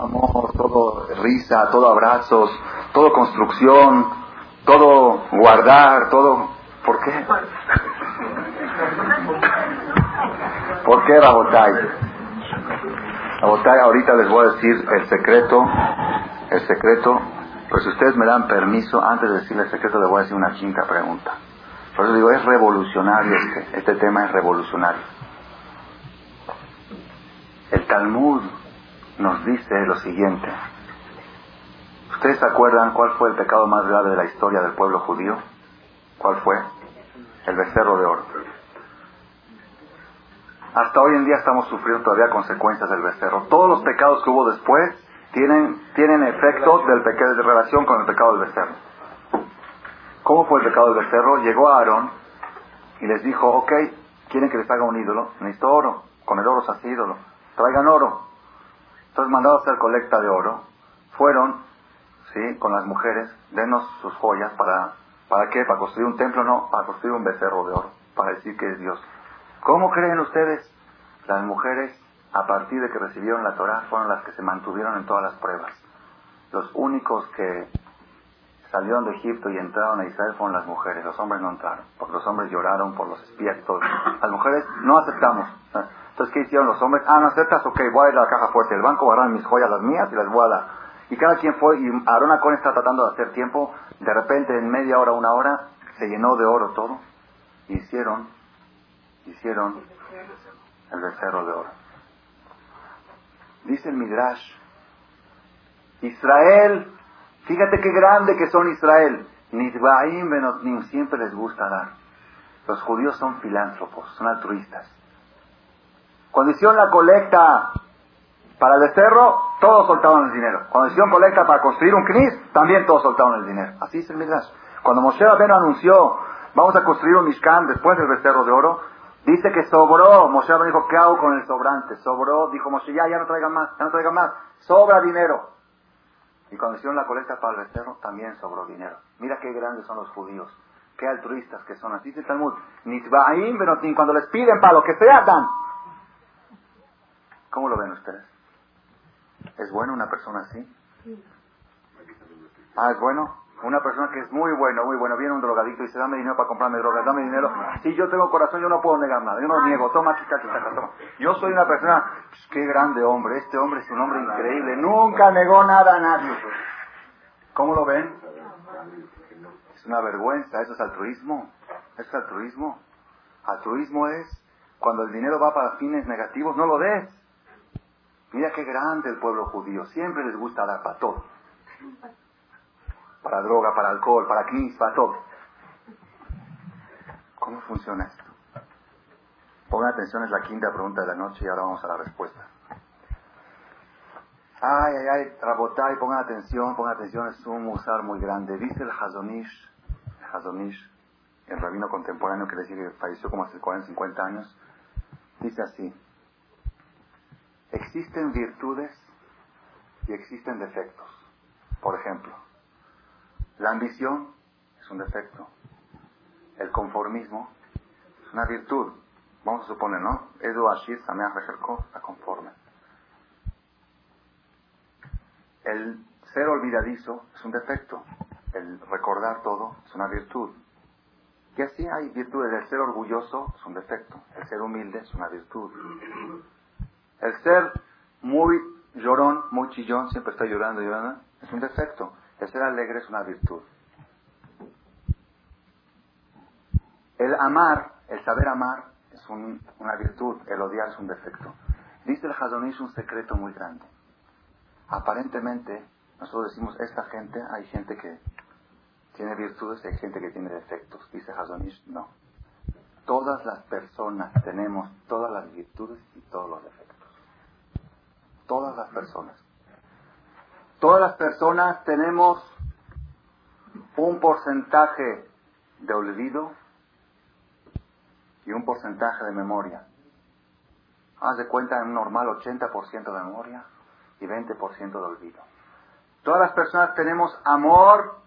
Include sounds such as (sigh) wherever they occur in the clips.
amor, todo risa, todo abrazos, todo construcción, todo guardar, todo... ¿Por qué? ¿Por qué, Rabotay? Rabotay, ahorita les voy a decir el secreto, el secreto, pues si ustedes me dan permiso, antes de decirle el secreto les voy a decir una quinta pregunta. Por eso digo, es revolucionario este, este tema es revolucionario. El Talmud nos dice lo siguiente. ¿Ustedes se acuerdan cuál fue el pecado más grave de la historia del pueblo judío? ¿Cuál fue? El becerro de oro. Hasta hoy en día estamos sufriendo todavía consecuencias del becerro. Todos los pecados que hubo después tienen, tienen efecto del pecado de relación con el pecado del becerro. ¿Cómo fue el pecado del becerro? Llegó a Aarón y les dijo, ok, quieren que les haga un ídolo, necesito oro, con el oro se hace ídolo, traigan oro. Entonces mandaron a hacer colecta de oro, fueron, sí, con las mujeres, denos sus joyas para, ¿para qué? ¿Para construir un templo? No, para construir un becerro de oro, para decir que es Dios. ¿Cómo creen ustedes? Las mujeres, a partir de que recibieron la Torah, fueron las que se mantuvieron en todas las pruebas. Los únicos que salieron de Egipto y entraron a Israel fueron las mujeres, los hombres no entraron, porque los hombres lloraron por los espías, Las mujeres no aceptamos. Entonces, ¿qué hicieron los hombres? Ah, ¿no aceptas? Ok, voy a ir a la caja fuerte del banco, agarrar mis joyas, las mías, y las voy a dar. Y cada quien fue, y Aarón Acón está tratando de hacer tiempo, de repente en media hora, una hora, se llenó de oro todo, y hicieron, hicieron el becerro de oro. Dice el Midrash, Israel Fíjate qué grande que son Israel. Ni siempre les gusta dar. Los judíos son filántropos, son altruistas. Cuando hicieron la colecta para el becerro, todos soltaron el dinero. Cuando hicieron colecta para construir un knis, también todos soltaron el dinero. Así es el Midrash. Cuando Moshe Rabbeinu anunció, vamos a construir un Mishkan después del becerro de oro, dice que sobró. Moshe Rabbeinu dijo, ¿qué hago con el sobrante? Sobró, dijo Moshe, ya, ya no traigan más, ya no traigan más. Sobra dinero. Y cuando hicieron la colecta para el becerro, también sobró dinero. Mira qué grandes son los judíos. Qué altruistas que son. Así dice el Talmud. Nitbaim cuando les piden para lo que sea, dan. ¿Cómo lo ven ustedes? ¿Es bueno una persona así? Ah, ¿es bueno? Una persona que es muy bueno, muy bueno, viene un drogadicto y dice, dame dinero para comprarme drogas, dame dinero. Si yo tengo corazón, yo no puedo negar nada, yo no niego, toma, chica, chica, toma. Yo soy una persona, pues, qué grande hombre, este hombre es un hombre increíble, nunca negó nada a nadie. ¿Cómo lo ven? Es una vergüenza, eso es altruismo, eso es altruismo. Altruismo es cuando el dinero va para fines negativos, no lo des. Mira qué grande el pueblo judío, siempre les gusta dar para todo para droga, para alcohol, para knis, para todo. ¿Cómo funciona esto? Pongan atención, es la quinta pregunta de la noche y ahora vamos a la respuesta. Ay, ay, ay, Rabotay, pongan atención, pongan atención, es un musar muy grande. Dice el Hazonish, Hazonish, el rabino contemporáneo que decir que falleció como hace 40, 50 años, dice así, existen virtudes y existen defectos. Por ejemplo, la ambición es un defecto. El conformismo es una virtud. Vamos a suponer, ¿no? Edu Ashir Sameach la conforme. El ser olvidadizo es un defecto. El recordar todo es una virtud. Y así hay virtudes. El ser orgulloso es un defecto. El ser humilde es una virtud. El ser muy llorón, muy chillón, siempre está llorando, llorando, es un defecto. El ser alegre es una virtud. El amar, el saber amar, es una virtud. El odiar es un defecto. Dice el Hazonish un secreto muy grande. Aparentemente, nosotros decimos, esta gente, hay gente que tiene virtudes y hay gente que tiene defectos. Dice Hazonish, no. Todas las personas tenemos todas las virtudes y todos los defectos. Todas las personas. Todas las personas tenemos un porcentaje de olvido y un porcentaje de memoria. Haz de cuenta en un normal 80% de memoria y 20% de olvido. Todas las personas tenemos amor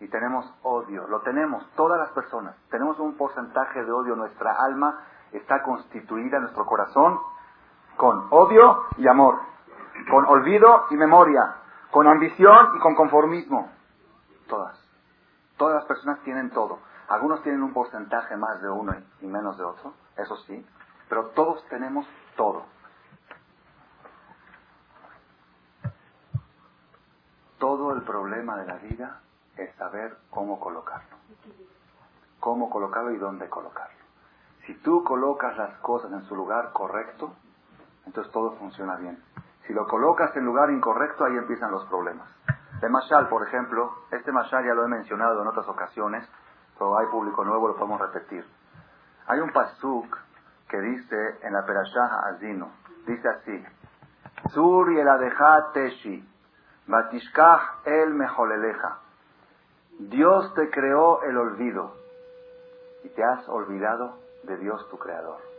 y tenemos odio. Lo tenemos, todas las personas. Tenemos un porcentaje de odio. Nuestra alma está constituida, nuestro corazón, con odio y amor. con olvido y memoria, con ambición y con conformismo. Todas. Todas las personas tienen todo. Algunos tienen un porcentaje más de uno y menos de otro, eso sí, pero todos tenemos todo. Todo el problema de la vida es saber cómo colocarlo. Cómo colocarlo y dónde colocarlo. Si tú colocas las cosas en su lugar correcto, entonces todo funciona bien. Si lo colocas en lugar incorrecto, ahí empiezan los problemas. De Mashal, por ejemplo, este Mashal ya lo he mencionado en otras ocasiones, pero hay público nuevo, lo podemos repetir. Hay un pasuk que dice en la Perashah Azino, dice así, teshi, batishkach el mejoleleja. Dios te creó el olvido y te has olvidado de Dios tu creador.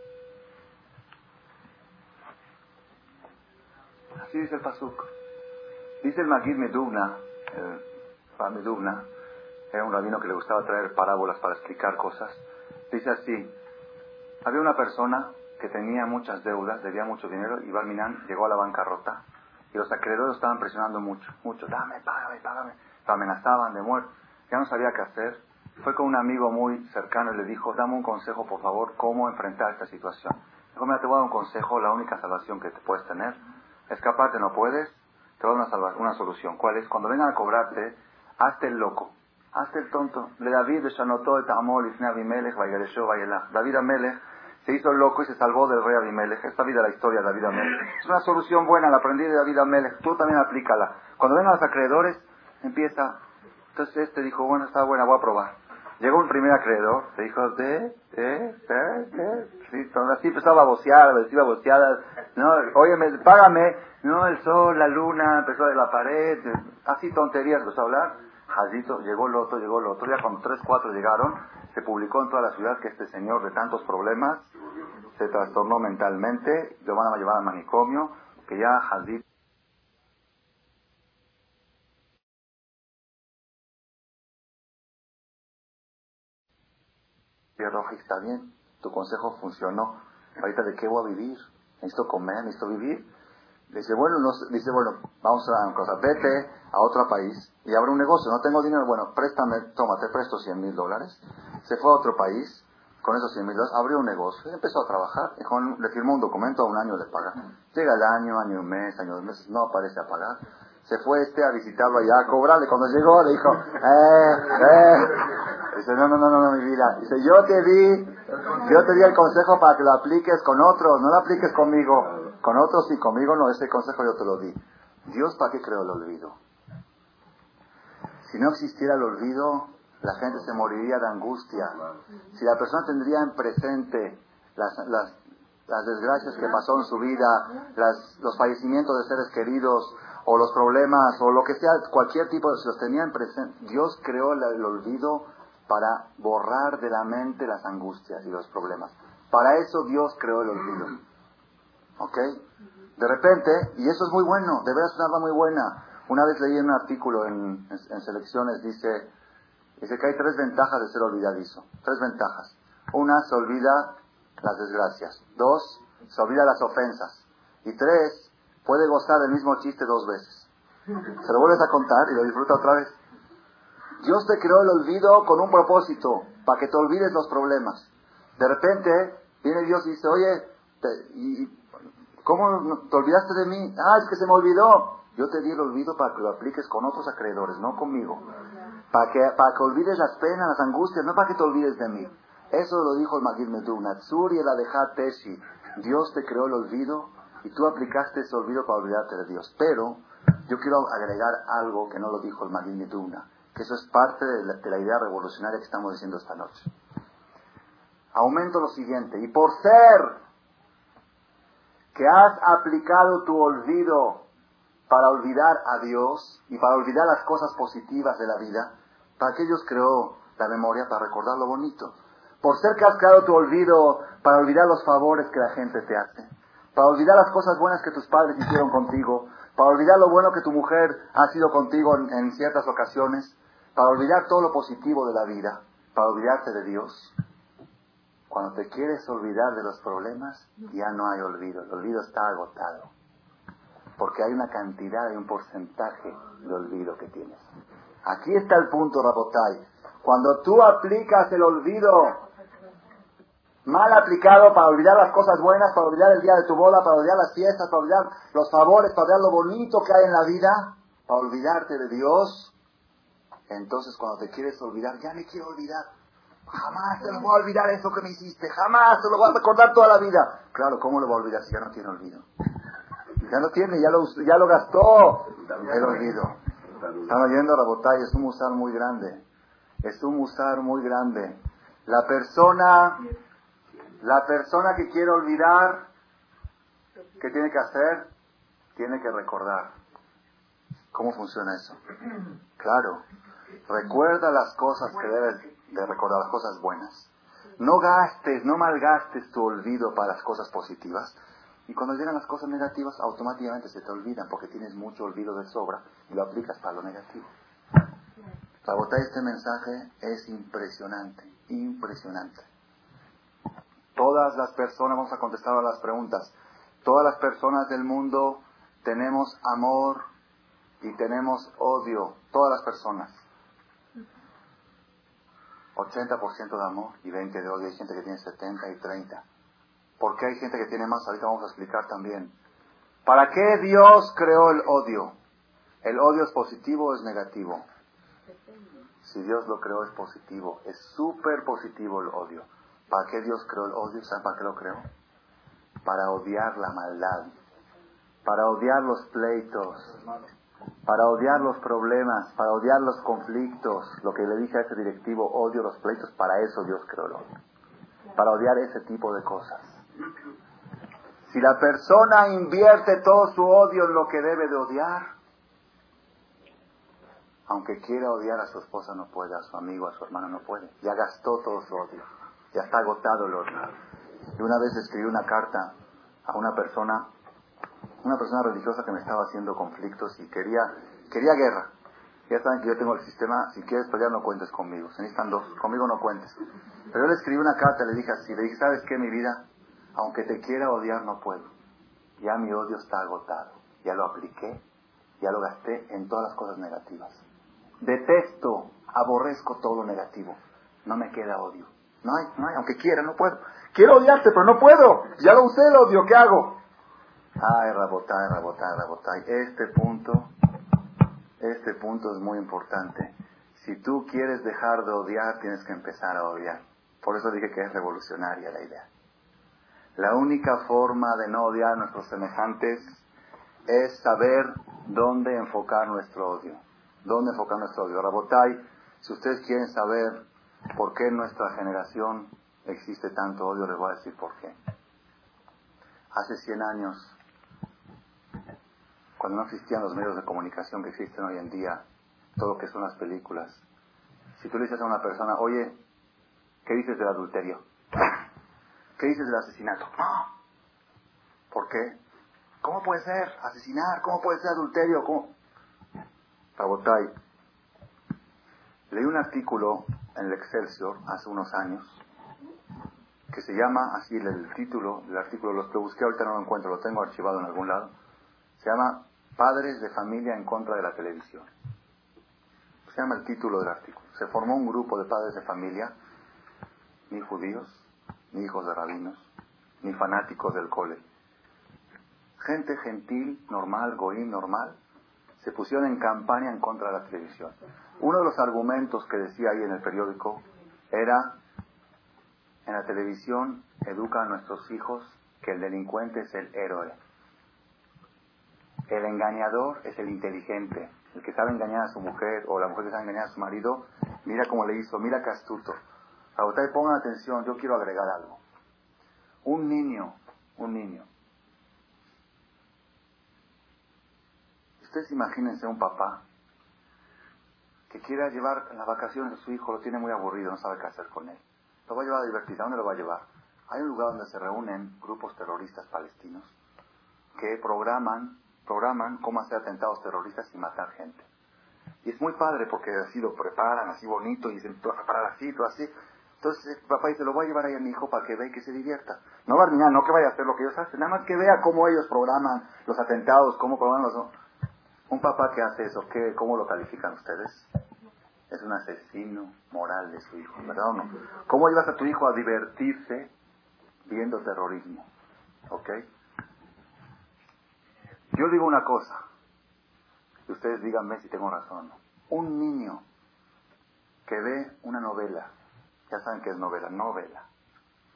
Así dice el pasuk. Dice el Magid Medubna, el Medubna, era un rabino que le gustaba traer parábolas para explicar cosas. Dice así, había una persona que tenía muchas deudas, debía mucho dinero, y Balminan llegó a la bancarrota y los acreedores estaban presionando mucho, mucho, dame, págame, págame. Lo amenazaban de muerte, ya no sabía qué hacer. Fue con un amigo muy cercano y le dijo, dame un consejo, por favor, cómo enfrentar esta situación. Dijo, mira, te voy a dar un consejo, la única salvación que te puedes tener. Escaparte no puedes, te voy a dar una, solución. ¿Cuál es? Cuando vengan a cobrarte, hazte el loco. Hazte el tonto. Le David Shanotó et Amol Ifne Abimelech David Amelech se hizo el loco y se salvó del rey Abimelech. Esta vida la historia de David Amelech. Es una solución buena, la aprendí de David Amelech. Tú también aplícala. Cuando vengan los acreedores, empieza. Entonces este dijo, bueno, está buena, voy a probar. Llegó un primer acreedor, le dijo, ¿de? ¿de? ¿de? Sí, así empezaba a bocear, decía boceadas. No, oye, págame. No, el sol, la luna, empezó de la pared. Así tonterías empezó a hablar. Jadito, llegó el otro, llegó el otro. Ya cuando tres, cuatro llegaron, se publicó en toda la ciudad que este señor de tantos problemas se trastornó mentalmente, lo van a llevar al manicomio, que ya Jadito roja está bien, tu consejo funcionó. Ahorita de qué voy a vivir? Necesito comer, necesito vivir. Dice, bueno, no, dice, bueno, vamos a una cosa, vete a otro país y abre un negocio. No tengo dinero, bueno, préstame, toma, te presto 100 mil dólares. Se fue a otro país con esos 100 mil dólares, abrió un negocio y empezó a trabajar. le firmó un documento, a un año le paga. Llega el año, año y mes, año dos meses, no aparece a pagar. Se fue este a visitarlo allá, a cobrarle. Cuando llegó le dijo, eh, eh. Dice, no, no, no, no, mi vida. Dice, yo te di, yo te di el consejo para que lo apliques con otros, no lo apliques conmigo. Con otros y conmigo no, ese consejo yo te lo di. Dios, ¿para qué creó el olvido? Si no existiera el olvido, la gente se moriría de angustia. Si la persona tendría en presente las, las, las desgracias que pasó en su vida, las, los fallecimientos de seres queridos, o los problemas, o lo que sea, cualquier tipo, si los tenía en presente, Dios creó el olvido para borrar de la mente las angustias y los problemas. Para eso Dios creó el olvido. ¿Ok? De repente, y eso es muy bueno, de veras es una arma muy buena. Una vez leí un artículo en, selecciones, dice, dice que hay tres ventajas de ser olvidadizo. Tres ventajas. Una, se olvida las desgracias. Dos, se olvida las ofensas. Y tres, puede gozar del mismo chiste dos veces. Se lo vuelves a contar y lo disfruta otra vez. Dios te creó el olvido con un propósito, para que te olvides los problemas. De repente viene Dios y dice, oye, y, ¿Cómo te olvidaste de mí? Ah, es que se me olvidó. Yo te di el olvido para que lo apliques con otros acreedores, no conmigo. Para que, para que olvides las penas, las angustias, no para que te olvides de mí. Eso lo dijo el Magid Meduna. y el Teshi. Dios te creó el olvido y tú aplicaste ese olvido para olvidarte de Dios. Pero yo quiero agregar algo que no lo dijo el Magid Meduna, que eso es parte de la, de la idea revolucionaria que estamos diciendo esta noche. Aumento lo siguiente, y por ser que has aplicado tu olvido para olvidar a Dios y para olvidar las cosas positivas de la vida, para que Dios creó la memoria para recordar lo bonito. Por ser que has creado tu olvido para olvidar los favores que la gente te hace, para olvidar las cosas buenas que tus padres hicieron contigo, para olvidar lo bueno que tu mujer ha sido contigo en, en ciertas ocasiones, para olvidar todo lo positivo de la vida, para olvidarte de Dios. Cuando te quieres olvidar de los problemas, ya no hay olvido. El olvido está agotado. Porque hay una cantidad, hay un porcentaje de olvido que tienes. Aquí está el punto, Rabotai. Cuando tú aplicas el olvido mal aplicado para olvidar las cosas buenas, para olvidar el día de tu boda, para olvidar las fiestas, para olvidar los favores, para olvidar lo bonito que hay en la vida, para olvidarte de Dios, entonces cuando te quieres olvidar, ya me quiero olvidar. Jamás te lo voy a olvidar eso que me hiciste, jamás te lo voy a recordar toda la vida. Claro, ¿cómo lo voy a olvidar si ya no tiene olvido? Ya no tiene, ya lo, ya lo gastó el olvido. Están oyendo, Rabotay, es un musar muy grande. Es un musar muy grande. La persona, la persona que quiere olvidar, ¿qué tiene que hacer? Tiene que recordar. ¿Cómo funciona eso? Claro, recuerda las cosas que debes de recordar, las cosas buenas. No gastes, no malgastes tu olvido para las cosas positivas. Y cuando llegan las cosas negativas, automáticamente se te olvidan porque tienes mucho olvido de sobra y lo aplicas para lo negativo. Sabotar este mensaje es impresionante, impresionante. Todas las personas, vamos a contestar a las preguntas, todas las personas del mundo tenemos amor y tenemos odio, todas las personas. 80% de amor y 20% de odio. Hay gente que tiene 70 y 30. ¿Por qué hay gente que tiene más? Ahorita vamos a explicar también. ¿Para qué Dios creó el odio? ¿El odio es positivo o es negativo? Si Dios lo creó es positivo. Es súper positivo el odio. ¿Para qué Dios creó el odio? ¿Saben para qué lo creó? Para odiar la maldad. Para odiar los pleitos para odiar los problemas, para odiar los conflictos, lo que le dije a ese directivo, odio los pleitos, para eso Dios creó el odio, para odiar ese tipo de cosas. Si la persona invierte todo su odio en lo que debe de odiar, aunque quiera odiar a su esposa no puede, a su amigo, a su hermano no puede, ya gastó todo su odio, ya está agotado el odio. Y una vez escribí una carta a una persona una persona religiosa que me estaba haciendo conflictos y quería, quería guerra. Ya saben que yo tengo el sistema, si quieres pelear no cuentes conmigo, se necesitan dos, conmigo no cuentes. Pero yo le escribí una carta, le dije así, le dije, ¿sabes qué, mi vida? Aunque te quiera odiar no puedo. Ya mi odio está agotado, ya lo apliqué, ya lo gasté en todas las cosas negativas. Detesto, aborrezco todo lo negativo, no me queda odio. No hay, no hay, aunque quiera, no puedo. Quiero odiarte, pero no puedo. Ya lo usé el odio, ¿qué hago? Ay, Rabotay, Rabotay, Rabotay. Este punto, este punto es muy importante. Si tú quieres dejar de odiar, tienes que empezar a odiar. Por eso dije que es revolucionaria la idea. La única forma de no odiar a nuestros semejantes es saber dónde enfocar nuestro odio. ¿Dónde enfocar nuestro odio? Rabotay, si ustedes quieren saber por qué en nuestra generación existe tanto odio, les voy a decir por qué. Hace 100 años cuando no existían los medios de comunicación que existen hoy en día, todo lo que son las películas, si tú le dices a una persona, oye, ¿qué dices del adulterio? ¿Qué dices del asesinato? ¿Por qué? ¿Cómo puede ser asesinar? ¿Cómo puede ser adulterio? ¿Cómo? Rabotay, leí un artículo en el Excelsior hace unos años que se llama así el, título del artículo, lo busqué ahorita no lo encuentro, lo tengo archivado en algún lado. Se llama Padres de familia en contra de la televisión. Se llama el título del artículo. Se formó un grupo de padres de familia, ni judíos, ni hijos de rabinos, ni fanáticos del cole. Gente gentil, normal, goín, normal, se pusieron en campaña en contra de la televisión. Uno de los argumentos que decía ahí en el periódico era, en la televisión educa a nuestros hijos que el delincuente es el héroe. El engañador es el inteligente, el que sabe engañar a su mujer o la mujer que sabe engañar a su marido. Mira cómo le hizo, mira qué astuto. y pongan atención, yo quiero agregar algo. Un niño, un niño. Ustedes imagínense un papá que quiera llevar las vacaciones a su hijo, lo tiene muy aburrido, no sabe qué hacer con él. Lo va a llevar a divertir, ¿a dónde lo va a llevar? Hay un lugar donde se reúnen grupos terroristas palestinos que programan programan cómo hacer atentados terroristas y matar gente. Y es muy padre porque así lo preparan, así bonito, y dicen, a preparar así, tú así. Entonces el papá dice, lo voy a llevar ahí a mi hijo para que vea y que se divierta. No Barminan, no que vaya a hacer lo que ellos hacen, nada más que vea cómo ellos programan los atentados, cómo programan los... Un papá que hace eso, ¿qué, ¿cómo lo califican ustedes? Es un asesino moral de su hijo, ¿verdad o no? ¿Cómo llevas a tu hijo a divertirse viendo terrorismo? ¿Ok? Yo digo una cosa, y ustedes díganme si tengo razón. Un niño que ve una novela, ya saben qué es novela, novela.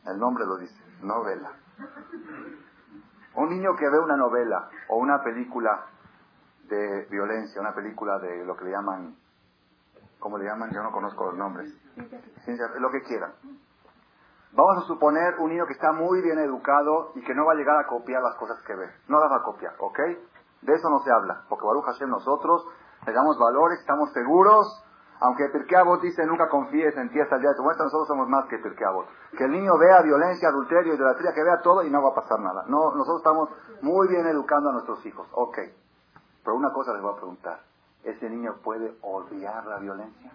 El nombre lo dice, novela. Un niño que ve una novela o una película de violencia, una película de lo que le llaman, ¿cómo le llaman? Yo no conozco los nombres. Ciencia, lo que quieran. Vamos a suponer un niño que está muy bien educado y que no va a llegar a copiar las cosas que ve. No las va a copiar, ¿ok? De eso no se habla, porque Baruch Hashem nosotros le damos valores, estamos seguros, aunque Pirkei dice nunca confíes en ti hasta el día de tu muerte, nosotros somos más que Pirkei Que el niño vea violencia, adulterio, idolatría, que vea todo y no va a pasar nada. No, nosotros estamos muy bien educando a nuestros hijos, ok. Pero una cosa les voy a preguntar, ¿ese niño puede odiar la violencia?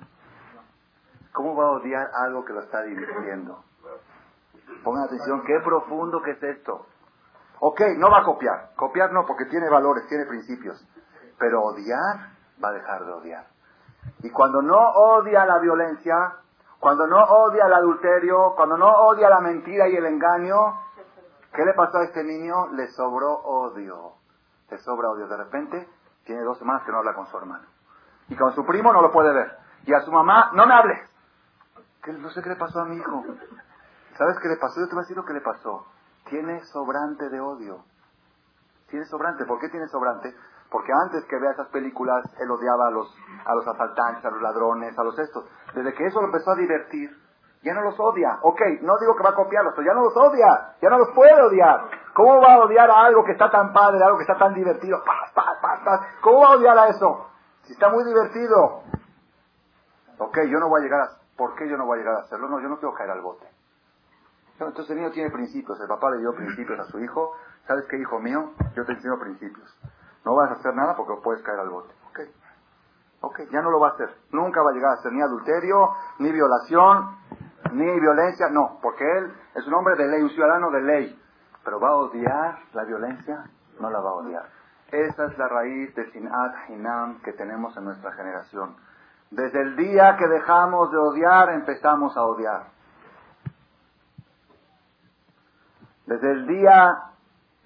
¿Cómo va a odiar algo que lo está divirtiendo? Pongan atención, qué profundo que es esto. Ok, no va a copiar. Copiar no, porque tiene valores, tiene principios. Pero odiar, va a dejar de odiar. Y cuando no odia la violencia, cuando no odia el adulterio, cuando no odia la mentira y el engaño, ¿qué le pasó a este niño? Le sobró odio. Le sobra odio. De repente, tiene dos semanas que no habla con su hermano. Y con su primo no lo puede ver. Y a su mamá, no me hables. no sé qué le pasó a mi hijo. ¿Sabes qué le pasó? Yo te voy a decir lo que le pasó. Tiene sobrante de odio. Tiene sobrante. ¿Por qué tiene sobrante? Porque antes que vea esas películas, él odiaba a los, a los asaltantes, a los ladrones, a los estos. Desde que eso lo empezó a divertir, ya no los odia. Ok, no digo que va a copiarlos, pero ya no los odia. Ya no los puede odiar. ¿Cómo va a odiar a algo que está tan padre, algo que está tan divertido? ¿Cómo va a odiar a eso? Si está muy divertido. Ok, yo no voy a llegar a... ¿Por qué yo no voy a llegar a hacerlo? No, yo no quiero caer al bote. Entonces el niño tiene principios. El papá le dio principios a su hijo. ¿Sabes qué, hijo mío? Yo te enseño principios. No vas a hacer nada porque puedes caer al bote. Ok. Ok, ya no lo va a hacer. Nunca va a llegar a ser ni adulterio, ni violación, ni violencia. No, porque él es un hombre de ley, un ciudadano de ley. Pero va a odiar la violencia, no la va a odiar. Esa es la raíz de Sinat Hinam que tenemos en nuestra generación. Desde el día que dejamos de odiar, empezamos a odiar. Desde el día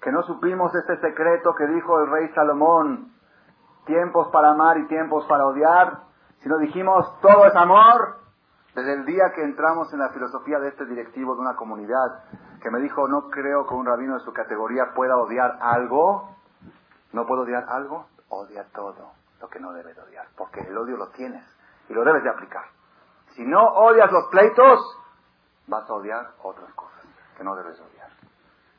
que no supimos este secreto que dijo el rey Salomón, tiempos para amar y tiempos para odiar, sino dijimos todo es amor, desde el día que entramos en la filosofía de este directivo de una comunidad, que me dijo, no creo que un rabino de su categoría pueda odiar algo, no puedo odiar algo, odia todo lo que no debe de odiar, porque el odio lo tienes y lo debes de aplicar. Si no odias los pleitos, vas a odiar otras cosas que no debes odiar.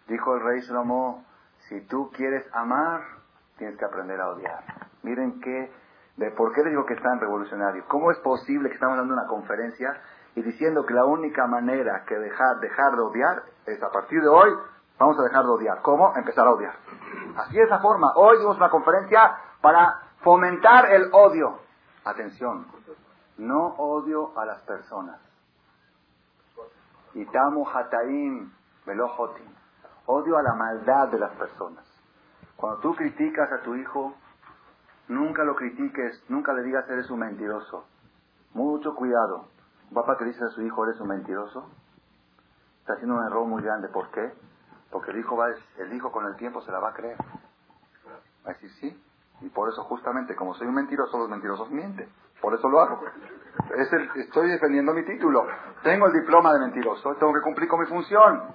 Dijo el rey Shlomo, si tú quieres amar, tienes que aprender a odiar. Miren qué, de por qué les digo que es tan revolucionario. ¿Cómo es posible que estamos dando una conferencia y diciendo que la única manera que dejar, dejar de odiar es a partir de hoy vamos a dejar de odiar? ¿Cómo? Empezar a odiar. Así es la forma. Hoy dimos una conferencia para fomentar el odio. Atención, no odio a las personas. Itamu hataim velojotim. Odio a la maldad de las personas. Cuando tú criticas a tu hijo, nunca lo critiques, nunca le digas eres un mentiroso. Mucho cuidado. Un papá que dice a su hijo eres un mentiroso, está haciendo un error muy grande. ¿Por qué? Porque el hijo, va, el hijo con el tiempo se la va a creer. Va a decir sí. Y por eso justamente, como soy un mentiroso, los mentirosos mienten. Por eso lo hago. Es estoy defendiendo mi título. Tengo el diploma de mentiroso, tengo que cumplir con mi función.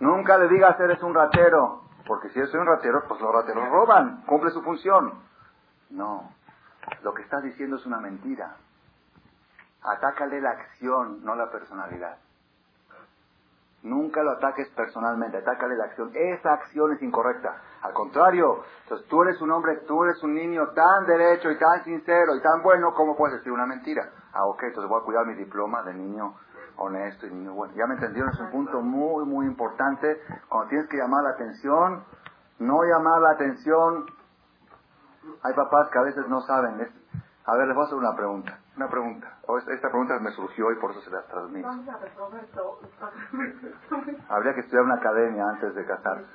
Nunca le digas eres un ratero, porque si eres un ratero, pues los rateros roban, cumple su función. No, lo que estás diciendo es una mentira. Atácale la acción, no la personalidad. Nunca lo ataques personalmente, atácale la acción. Esa acción es incorrecta. Al contrario, entonces tú eres un hombre, tú eres un niño tan derecho y tan sincero y tan bueno, ¿cómo puedes decir una mentira? Ah, ok, entonces voy a cuidar mi diploma de niño honesto y niño bueno. Ya me entendieron, es un punto muy, muy importante. Cuando tienes que llamar la atención, no llamar la atención. Hay papás que a veces no saben. A ver, les voy a hacer una pregunta. Una pregunta. esta pregunta me surgió y por eso se la transmito. (laughs) Habría que estudiar una academia antes de casarse.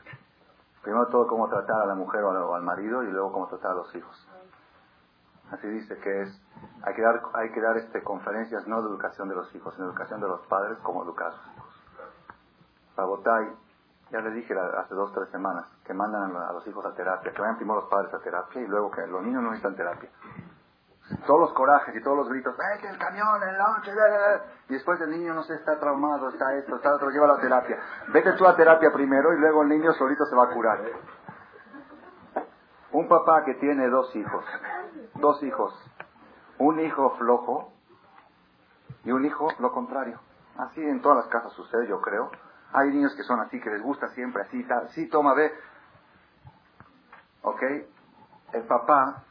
Primero todo cómo tratar a la mujer o al marido y luego cómo tratar a los hijos. Así dice que es, hay que dar, hay que dar este, conferencias no de educación de los hijos, sino de educación de los padres, cómo educar a sus hijos. Botay, ya le dije hace dos o tres semanas, que mandan a los hijos a terapia, que vayan primero los padres a terapia y luego que los niños no necesitan terapia todos los corajes y todos los gritos, ¡vete el camión en la noche! Y después el niño no sé, está traumado, está esto, está otro, lleva a la terapia. Vete tú a terapia primero y luego el niño solito se va a curar. Un papá que tiene dos hijos, dos hijos, un hijo flojo y un hijo lo contrario. Así en todas las casas sucede, yo creo. Hay niños que son así, que les gusta siempre así, sí, toma, ve. ¿Ok? El papá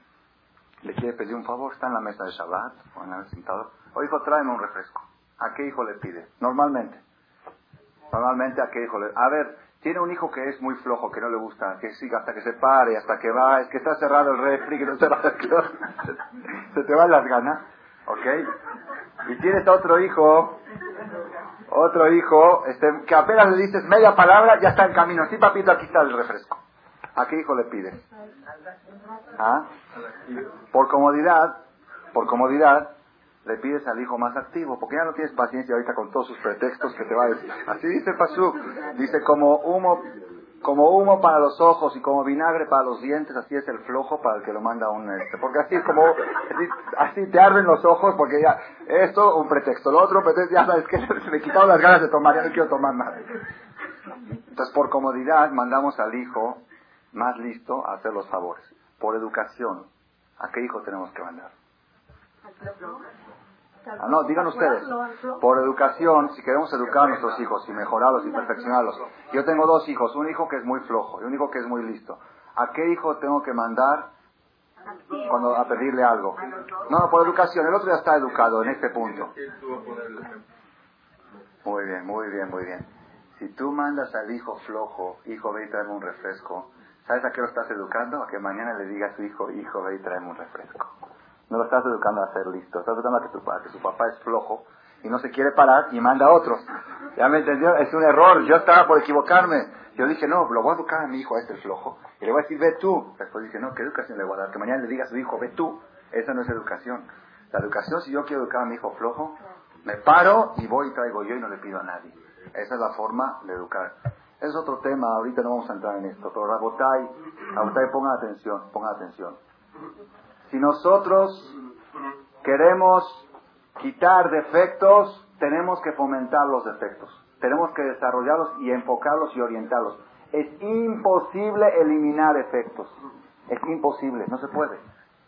le quiere pedir un favor, está en la mesa de Shabbat, o en el sentado, o hijo, tráeme un refresco. ¿A qué hijo le pide? Normalmente. Normalmente a qué hijo le... A ver, tiene un hijo que es muy flojo, que no le gusta, que siga hasta que se pare, hasta que va, es que está cerrado el refri, que no se, (laughs) te van las ganas, ¿ok? Y tienes otro hijo, otro hijo, este, que apenas le dices media palabra, ya está en camino. Sí, papito, aquí está el refresco. ¿A qué hijo le pides? ¿Ah? Por comodidad, por comodidad, le pides al hijo más activo, porque ya no tienes paciencia ahorita con todos sus pretextos que te va a decir. Así dice Pasuk, dice como humo, como humo para los ojos y como vinagre para los dientes, así es el flojo para el que lo manda un este. Porque así es como, así, te arden los ojos, porque ya, esto un pretexto, lo otro pretexto, ya sabes que (laughs) se me quitaron las ganas de tomar, ya no quiero tomar nada. Entonces por comodidad mandamos al hijo más listo a hacer los favores. Por educación, ¿a qué hijo tenemos que mandar? Ah, no, digan ustedes. Por educación, si queremos educar a nuestros hijos y mejorarlos y perfeccionarlos. Yo tengo dos hijos, un hijo que es muy flojo y un hijo que es muy listo. ¿A qué hijo tengo que mandar cuando a pedirle algo? No, por educación. El otro ya está educado en este punto. Muy bien, muy bien, muy bien. Si tú mandas al hijo flojo, hijo, ve y tráeme un refresco, ¿Sabes a qué lo estás educando? A que mañana le diga a su hijo, hijo, ve y tráeme un refresco. No lo estás educando a ser listo, estás educando a que, tu, que su papá es flojo y no se quiere parar y manda a otros. ¿Ya me entendió? Es un error, yo estaba por equivocarme. Yo dije, no, lo voy a educar a mi hijo, a este flojo, y le voy a decir, ve tú. Después dije, no, ¿qué educación le voy a dar? Que mañana le diga a su hijo, ve tú. Esa no es educación. La educación, si yo quiero educar a mi hijo flojo, me paro y voy y traigo yo y no le pido a nadie. Esa es la forma de educar. Es otro tema, ahorita no vamos a entrar en esto, pero Rabotai, Rabotai pongan atención, pongan atención. Si nosotros queremos quitar defectos, tenemos que fomentar los defectos. Tenemos que desarrollarlos y enfocarlos y orientarlos. Es imposible eliminar defectos. Es imposible, no se puede.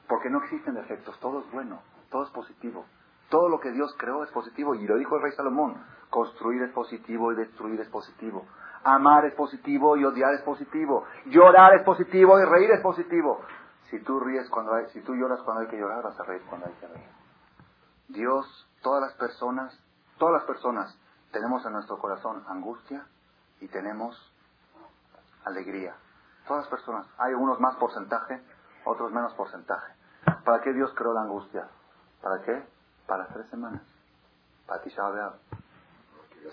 Porque no existen defectos, todo es bueno, todo es positivo. Todo lo que Dios creó es positivo y lo dijo el rey Salomón. Construir es positivo y destruir es positivo. Amar es positivo y odiar es positivo. Llorar es positivo y reír es positivo. Si tú ríes cuando hay, si tú lloras cuando hay que llorar, vas a reír cuando hay que reír. Dios, todas las personas, todas las personas tenemos en nuestro corazón angustia y tenemos alegría. Todas las personas. Hay unos más porcentaje, otros menos porcentaje. ¿Para qué Dios creó la angustia? ¿Para qué? Para tres semanas. Para ti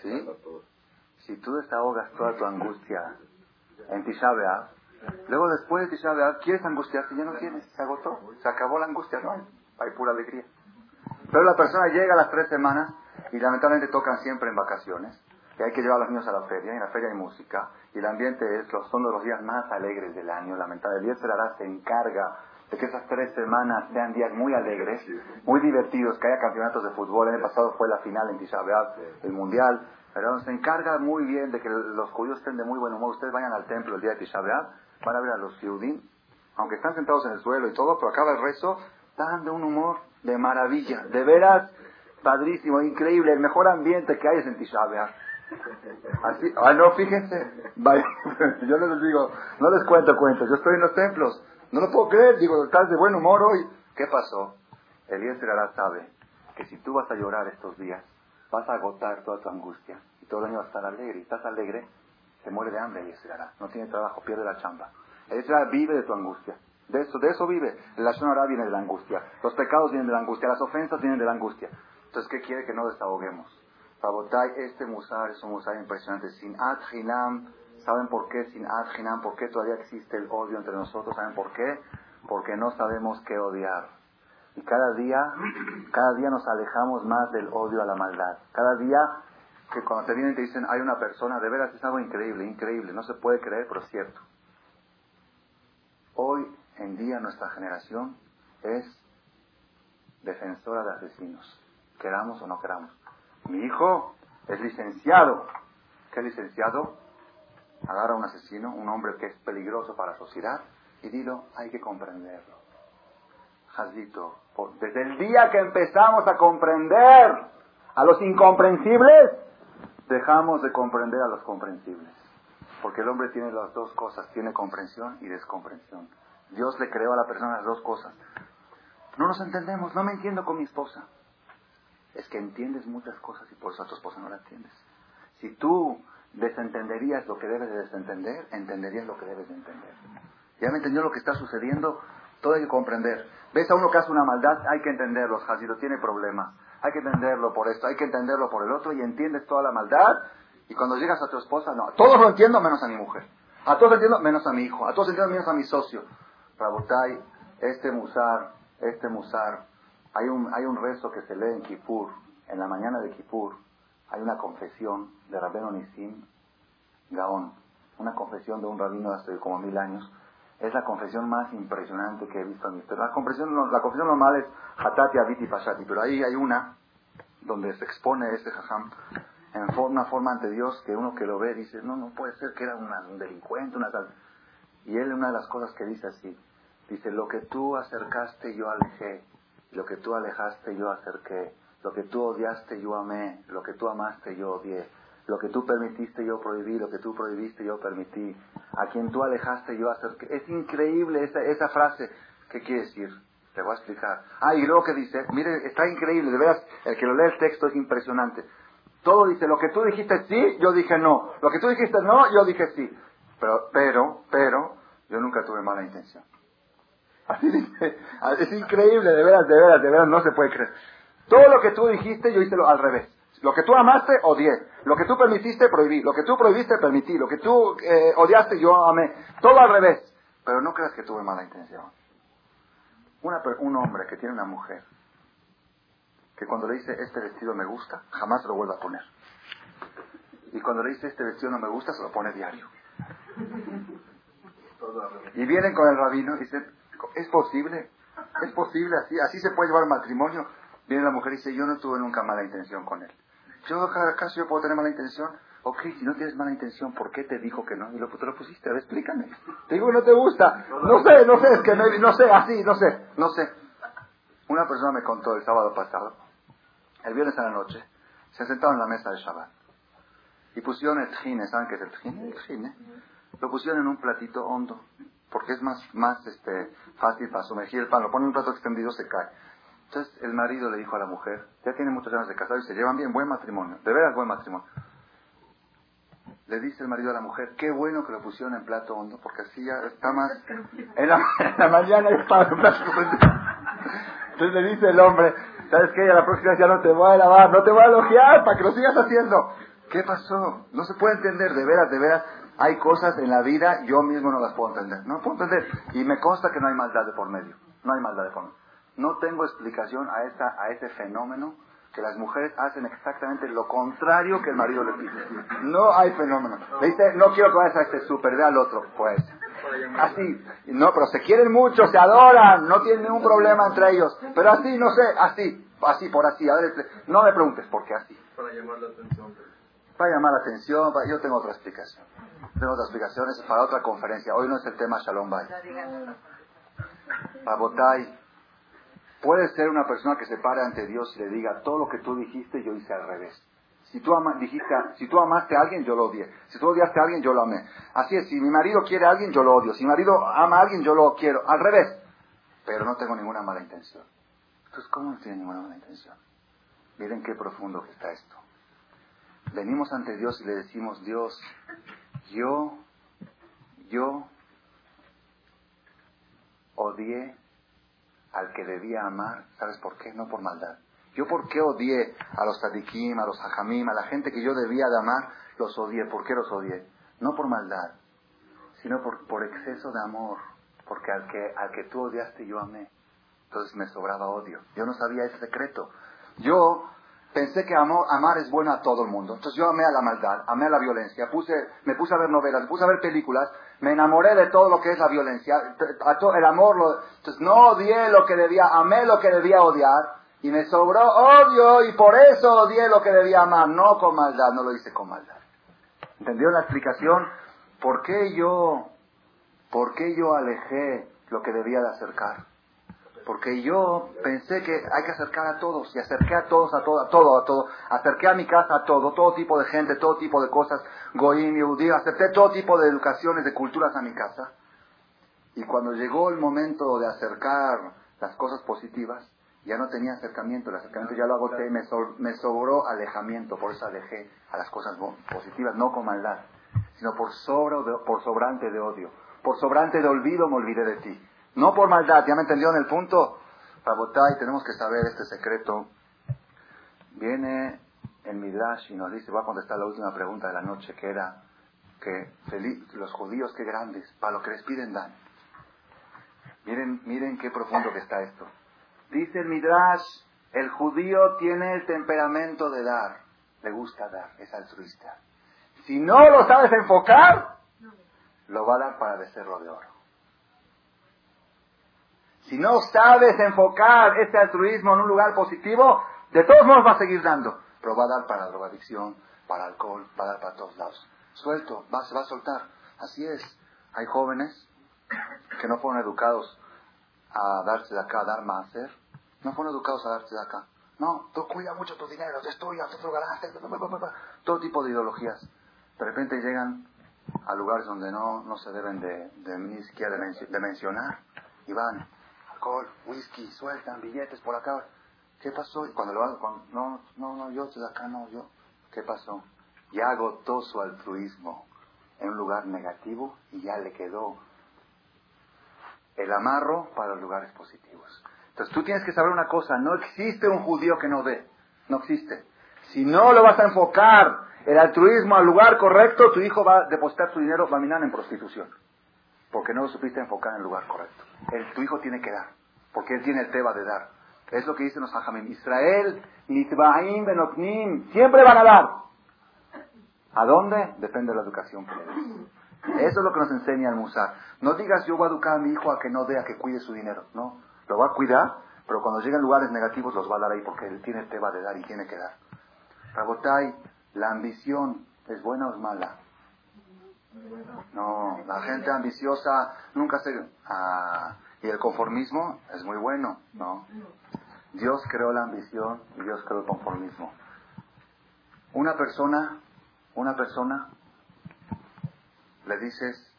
¿Sí? si tú desahogas toda tu angustia en Tisha luego después de Tisha quieres angustiarte, ya no tienes, se agotó, se acabó la angustia, no hay, pura alegría. Pero la persona llega a las tres semanas y lamentablemente tocan siempre en vacaciones, y hay que llevar a los niños a la feria, y en la feria hay música, y el ambiente es, son los días más alegres del año, lamentablemente. El día se encarga de que esas tres semanas sean días muy alegres, muy divertidos, que haya campeonatos de fútbol. El año pasado fue la final en Tisha el Mundial, pero se encarga muy bien de que los judíos estén de muy buen humor. Ustedes vayan al templo el día de Tisha van a ver a los judíos, aunque están sentados en el suelo y todo, pero acaba el rezo, están de un humor de maravilla. De veras, padrísimo, increíble, el mejor ambiente que hay es en Tisha Así, ah, no, fíjense, (laughs) yo les digo, no les cuento cuentos, yo estoy en los templos, no lo puedo creer, digo, estás de buen humor hoy. ¿Qué pasó? Elías sabe que si tú vas a llorar estos días, vas a agotar toda tu angustia y todo el año vas a estar alegre. Y estás alegre, se muere de hambre y No tiene trabajo, pierde la chamba. Eliezer vive de tu angustia. De eso, de eso vive. La Shonara viene de la angustia. Los pecados vienen de la angustia. Las ofensas vienen de la angustia. Entonces, ¿qué quiere que no desahoguemos? Rabotai, este musar es un musar impresionante. Sin adhinam, ¿saben por qué sin adhinam? ¿Por qué todavía existe el odio entre nosotros? ¿Saben por qué? Porque no sabemos qué odiar. Y cada día, cada día nos alejamos más del odio a la maldad. Cada día que cuando te vienen te dicen, hay una persona, de veras es algo increíble, increíble, no se puede creer, pero es cierto. Hoy en día nuestra generación es defensora de asesinos, queramos o no queramos. Mi hijo es licenciado. ¿Qué licenciado? Agarra a un asesino, un hombre que es peligroso para la sociedad, y dilo, hay que comprenderlo. Jazito, desde el día que empezamos a comprender a los incomprensibles, dejamos de comprender a los comprensibles. Porque el hombre tiene las dos cosas, tiene comprensión y descomprensión. Dios le creó a la persona las dos cosas. No nos entendemos, no me entiendo con mi esposa. Es que entiendes muchas cosas y por eso a tu esposa no la entiendes. Si tú desentenderías lo que debes de desentender, entenderías lo que debes de entender. Ya me entendió lo que está sucediendo, todo hay que comprender. Ves a uno que hace una maldad, hay que entenderlo, Jacido tiene problemas. Hay que entenderlo por esto, hay que entenderlo por el otro y entiendes toda la maldad. Y cuando llegas a tu esposa, no, a todos lo entiendo menos a mi mujer. A todos entiendo menos a mi hijo. A todos entiendo menos a mi socio. Rabotai, este musar, este musar, hay un, hay un rezo que se lee en Kippur, en la mañana de Kippur, hay una confesión de Rabben Nisim Gaón, una confesión de un rabino de hace como mil años, es la confesión más impresionante que he visto en mi historia. La confesión, la confesión normal es Hatati, Abiti, Pashati, pero ahí hay una donde se expone este jajam en una forma ante Dios que uno que lo ve dice, no, no puede ser que era un delincuente, una tal. Y él una de las cosas que dice así, dice, lo que tú acercaste yo alejé, lo que tú alejaste yo acerqué, lo que tú odiaste yo amé, lo que tú amaste yo odié. Lo que tú permitiste yo prohibí, lo que tú prohibiste yo permití. A quien tú alejaste yo acerqué. Es increíble esa, esa frase. ¿Qué quiere decir? Te voy a explicar. Ah, y luego que dice, mire, está increíble, de veras, el que lo lee el texto es impresionante. Todo dice, lo que tú dijiste sí, yo dije no. Lo que tú dijiste no, yo dije sí. Pero, pero, pero, yo nunca tuve mala intención. Así (laughs) dice, es increíble, de veras, de veras, de veras, no se puede creer. Todo lo que tú dijiste, yo hice lo al revés. Lo que tú amaste, odié. Lo que tú permitiste, prohibí. Lo que tú prohibiste, permití. Lo que tú eh, odiaste, yo amé. Todo al revés. Pero no creas que tuve mala intención. un hombre que tiene una mujer, que cuando le dice este vestido me gusta, jamás lo vuelve a poner. Y cuando le dice este vestido no me gusta, se lo pone diario. Y vienen con el rabino y dicen, ¿es posible? ¿Es posible así? ¿Así se puede llevar el matrimonio? Viene la mujer y dice, yo no tuve nunca mala intención con él. Yo, ¿acaso yo puedo tener mala intención? Ok, si no tienes mala intención, ¿por qué te dijo que no? Y lo, te lo pusiste, a ver, explícame. Te digo que no te gusta. No sé, no sé, es que no, sé, así, no sé, no sé. Una persona me contó el sábado pasado, el viernes a la noche, se sentaron en la mesa de Shabbat y pusieron el tjine, ¿saben qué es el tjine? El. Lo pusieron en un platito hondo, porque es más, más este, fácil para sumergir el pan. Lo ponen en un plato extendido, se cae. Entonces el marido le dijo a la mujer, ya tiene muchos años de casado y se llevan bien, buen matrimonio, de veras buen matrimonio. Le dice el marido a la mujer, qué bueno que lo pusieron en plato hondo, porque así ya está más... En la, mañana está en plato Entonces le dice el hombre, ¿sabes qué? A la próxima ya no te voy a lavar, no te voy a elogiar para que lo sigas haciendo. ¿Qué pasó? No se puede entender, de veras, de veras. Hay cosas en la vida, yo mismo no las puedo entender. No puedo entender. Y me consta que no hay maldad de por medio. No hay maldad de por medio. No tengo explicación a, esta, a ese fenómeno que las mujeres hacen exactamente lo contrario que el marido le pide. No hay fenómeno. Le dice, no quiero que vayas a este súper, ve al otro. Pues, así. No, pero se quieren mucho, se adoran, no tienen ningún problema entre ellos. Pero así, no sé, así, así, por así. A ver, no me preguntes por qué así. Para llamar la atención. Para llamar la atención, yo tengo otra explicación. Tengo otras explicaciones para otra conferencia. Hoy no es el tema Shalom Bay. Babotay, Puede ser una persona que se pare ante Dios y le diga, todo lo que tú dijiste yo hice al revés. Si tú, dijiste, si tú amaste a alguien, yo lo odié. Si tú odiaste a alguien, yo lo amé. Así es, si mi marido quiere a alguien, yo lo odio. Si mi marido ama a alguien, yo lo quiero. Al revés. Pero no tengo ninguna mala intención. Entonces, ¿cómo no tiene ninguna mala intención? Miren qué profundo que está esto. Venimos ante Dios y le decimos, Dios, yo, yo odié al que debía amar, ¿sabes por qué? No por maldad. Yo por qué odié a los tadikim, a los hajamim, a la gente que yo debía de amar, los odié. ¿Por qué los odié? No por maldad, sino por, por exceso de amor. Porque al que, al que tú odiaste yo amé. Entonces me sobraba odio. Yo no sabía ese secreto. Yo pensé que amar es bueno a todo el mundo. Entonces yo amé a la maldad, amé a la violencia, puse, me puse a ver novelas, me puse a ver películas, me enamoré de todo lo que es la violencia, el amor, lo, entonces no odié lo que debía, amé lo que debía odiar y me sobró odio y por eso odié lo que debía amar, no con maldad, no lo hice con maldad. ¿Entendió la explicación? ¿Por qué yo, por qué yo alejé lo que debía de acercar? Porque yo pensé que hay que acercar a todos, y acerqué a todos, a todo, a todo, a todo. Acerqué a mi casa a todo, todo tipo de gente, todo tipo de cosas, goim, yudí, acerqué todo tipo de educaciones, de culturas a mi casa. Y cuando llegó el momento de acercar las cosas positivas, ya no tenía acercamiento, el acercamiento ya lo agoté, me, me sobró alejamiento, por eso alejé a las cosas positivas, no con maldad, sino por, sobra, por sobrante de odio, por sobrante de olvido me olvidé de ti. No por maldad, ¿ya me entendió en el punto? Rabotay, tenemos que saber este secreto. Viene el Midrash y nos dice, va a contestar la última pregunta de la noche, que era que los judíos, qué grandes, para lo que les piden dan. Miren, miren qué profundo que está esto. Dice el Midrash, el judío tiene el temperamento de dar, le gusta dar, es altruista. Si no lo sabes enfocar, lo va a dar para becerro de oro. Si no sabes enfocar este altruismo en un lugar positivo, de todos modos va a seguir dando. Pero va a dar para drogadicción, para alcohol, va a dar para todos lados. Suelto, va, se va a soltar. Así es. Hay jóvenes que no fueron educados a darse de acá, a dar más hacer. No fueron educados a darse de acá. No, tú cuida mucho tu dinero, te estudias, todo tipo de ideologías. De repente llegan a lugares donde no, no se deben de, ni siquiera de mencionar y van alcohol, whisky, sueltan billetes por acá. ¿Qué pasó? Y cuando lo hago, no, no, no, yo de acá no, yo. ¿Qué pasó? Ya agotó su altruismo en un lugar negativo y ya le quedó el amarro para los lugares positivos. Entonces tú tienes que saber una cosa, no existe un judío que no dé, no existe. Si no lo vas a enfocar el altruismo al lugar correcto, tu hijo va a depositar su dinero, va a minar en prostitución porque no lo supiste enfocar en el lugar correcto. El, tu hijo tiene que dar, porque él tiene el teba de dar. Es lo que dicen los hajamim. Israel, nitbaim, benoknim, siempre van a dar. ¿A dónde? Depende de la educación que le des. Eso es lo que nos enseña el Musar. No digas yo voy a educar a mi hijo a que no dé, a que cuide su dinero. No, lo va a cuidar, pero cuando lleguen lugares negativos los va a dar ahí porque él tiene el teba de dar y tiene que dar. Rabotai, la ambición es buena o es mala. No, la gente ambiciosa nunca se... Ah, y el conformismo es muy bueno, ¿no? Dios creó la ambición y Dios creó el conformismo. Una persona, una persona, le dices,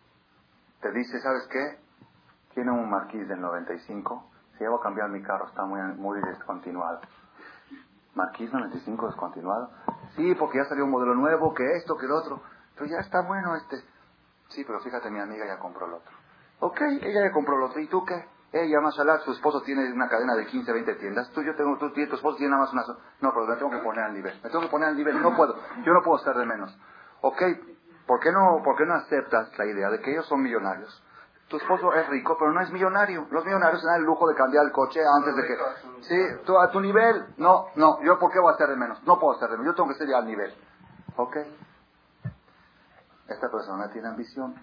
te dice, ¿sabes qué? Tiene un marquís del 95, si llevo a cambiar mi carro, está muy, muy descontinuado. ¿Marquís 95 descontinuado? Sí, porque ya salió un modelo nuevo, que esto, que el otro. Pero ya está bueno este. Sí, pero fíjate, mi amiga ya compró el otro. Ok, ella ya compró el otro. ¿Y tú qué? Ella, más allá, su esposo tiene una cadena de 15, 20 tiendas. Tú, yo tengo, tú, tu esposo tiene nada más una No, pero me tengo que poner al nivel. Me tengo que poner al nivel. No puedo. Yo no puedo ser de menos. Ok, ¿por qué no, por qué no aceptas la idea de que ellos son millonarios? Tu esposo es rico, pero no es millonario. Los millonarios se dan el lujo de cambiar el coche antes de que... Sí, tú, a tu nivel. No, no, yo ¿por qué voy a ser de menos? No puedo ser de menos. Yo tengo que ser ya al nivel. Ok, esta persona tiene ambición.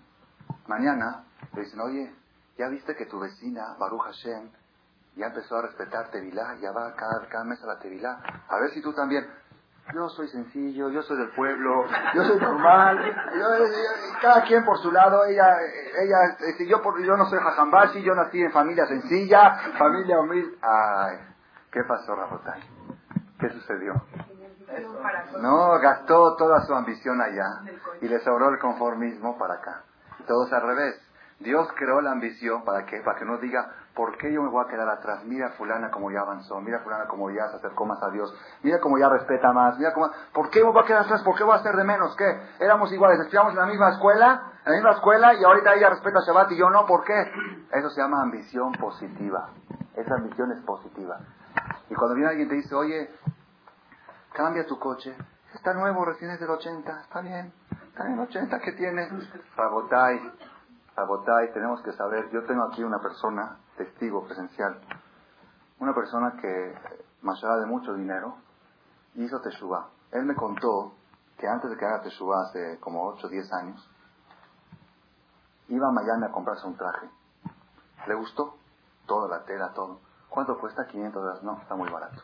Mañana le dicen, oye, ya viste que tu vecina, Baruch Hashem, ya empezó a respetar Tevilá, ya va cada, cada mes a la Tevilá. A ver si tú también. Yo soy sencillo, yo soy del pueblo, yo soy normal, cada quien por su lado, ella, ella, este, yo, por, yo no soy jajambashi, yo nací en familia sencilla, familia humilde. Ay, ¿qué pasó, Rabotay? ¿Qué sucedió? No, gastó toda su ambición allá y le sobró el conformismo para acá. Todo es al revés. Dios creó la ambición para que, para que no diga, ¿Por qué yo me voy a quedar atrás? Mira fulana como ya avanzó, mira fulana como ya se acercó más a Dios, mira como ya respeta más, mira cómo... ¿Por qué me voy a quedar atrás? ¿Por qué voy a ser de menos? ¿Qué? Éramos iguales, estudiamos en la misma escuela, en la misma escuela y ahorita ella respeta Shabbat y yo no, ¿por qué? Eso se llama ambición positiva. Esa ambición es positiva. Y cuando viene alguien y te dice, oye, cambia tu coche, está nuevo, recién es del 80, está bien, está bien, 80, ¿qué tiene? Rabotay, Rabotay, tenemos que saber, yo tengo aquí una persona, testigo presencial, una persona que, más allá de mucho dinero, hizo Teshuvah. Él me contó que antes de que haga Teshuvah, hace como 8 o 10 años, iba a Miami a comprarse un traje. Le gustó, toda la tela, todo. ¿Cuánto cuesta? 500 dólares. No, está muy barato.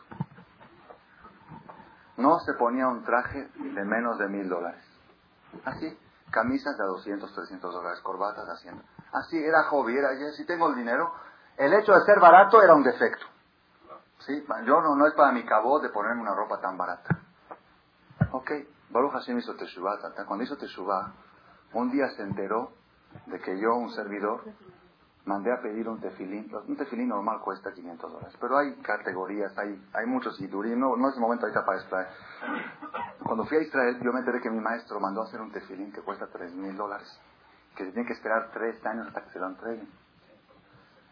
No se ponía un traje de menos de mil dólares. Así, camisas de 200, 300 dólares, corbatas haciendo. Así, era hobby, era, si tengo el dinero, el hecho de ser barato era un defecto. ¿Sí? Yo no, no es para mi cabo de ponerme una ropa tan barata. Ok, Baruch Hashem hizo Teshuvah. Cuando hizo Teshuvah, un día se enteró de que yo, un servidor, mandé a pedir un tefilín. Un tefilín normal cuesta 500 dólares, pero hay categorías, hay, hay muchos hidurim, no, no es el momento ahorita para Israel. Cuando fui a Israel, yo me enteré que mi maestro mandó a hacer un tefilín que cuesta 3 mil dólares, que se tiene que esperar 3 años hasta que se lo entreguen.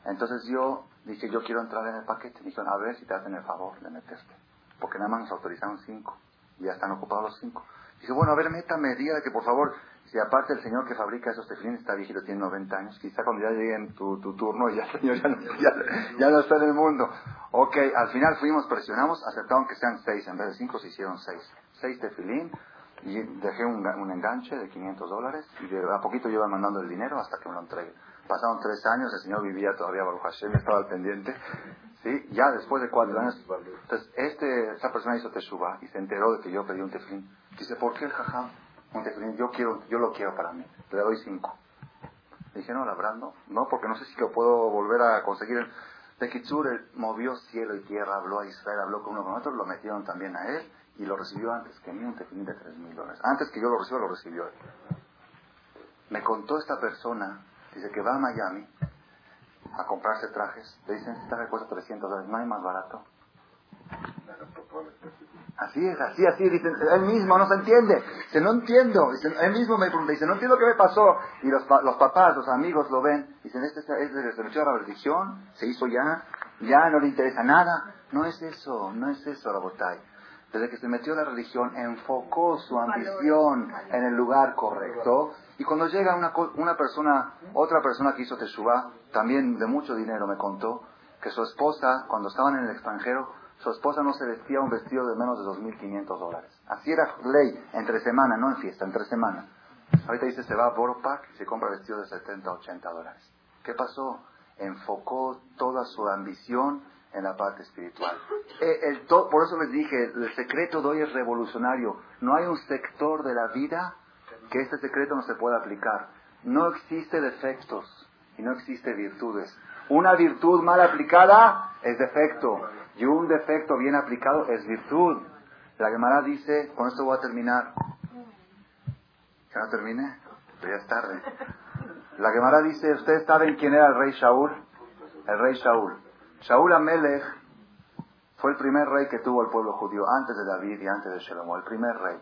Entonces yo dije, yo quiero entrar en el paquete. Me dijeron, a ver si te hacen el favor de meterte. Porque nada más nos autorizaron 5 y ya están ocupados los 5. Dije, bueno, a ver, métame, diga que por favor si aparte el señor que fabrica esos tefilines está viejito, tiene 90 años, quizá cuando ya llegue en tu, turno ya el señor ya no, ya, no, está en el mundo. Ok, al final fuimos, presionamos, aceptaron que sean 6, en vez de 5 se hicieron 6. 6 tefilín y dejé un, un, enganche de 500 dólares y de a poquito yo iba mandando el dinero hasta que me lo entregue. Pasaron 3 años, el señor vivía todavía Baruch Hashem, estaba al pendiente. ¿sí? Ya después de 4 años, entonces este, esta persona hizo teshuva y se enteró de que yo pedí un tefilín. Dice, ¿por qué el jajam? Yo quiero, yo lo quiero para mí, le doy cinco. Le dije, no, la verdad no, porque no sé si lo puedo volver a conseguir. De Kitsur movió cielo y tierra, habló a Israel, habló con uno con otro, lo metieron también a él y lo recibió antes que mí un tefilín de tres mil dólares. Antes que yo lo reciba, lo recibió él. Me contó esta persona, dice que va a Miami a comprarse trajes, le dicen, este traje cuesta 300 dólares, no hay más barato. Así es, así, así, dicen, él mismo no se entiende, dice, no entiendo, él mismo me pregunta, dice, no entiendo qué me pasó, y los, los papás, los amigos lo ven, dicen, este es de la religión, se hizo ya, ya no le interesa nada, no es eso, no es eso, Rabotay. Desde que se metió la religión, enfocó su ambición en el lugar correcto, y cuando llega una, una persona, otra persona que hizo Teshuvah, también de mucho dinero me contó, que su esposa, cuando estaban en el extranjero, su esposa no se vestía un vestido de menos de 2.500 dólares. Así era ley, entre semana, no en fiesta, entre semana. Ahorita dice, se va a Boropac y se compra vestido de 70, 80 dólares. ¿Qué pasó? Enfocó toda su ambición en la parte espiritual. Eh, el por eso les dije, el secreto de hoy es revolucionario. No hay un sector de la vida que este secreto no se pueda aplicar. No existe defectos y no existe virtudes. Una virtud mal aplicada es defecto. Y un defecto bien aplicado es virtud. La Gemara dice, con esto voy a terminar. ¿Ya no termine? Pero ya es tarde. La Gemara dice, ¿ustedes saben quién era el rey Shaul? El rey Shaul. Shaul Amelech fue el primer rey que tuvo el pueblo judío, antes de David y antes de Shelomo, el primer rey.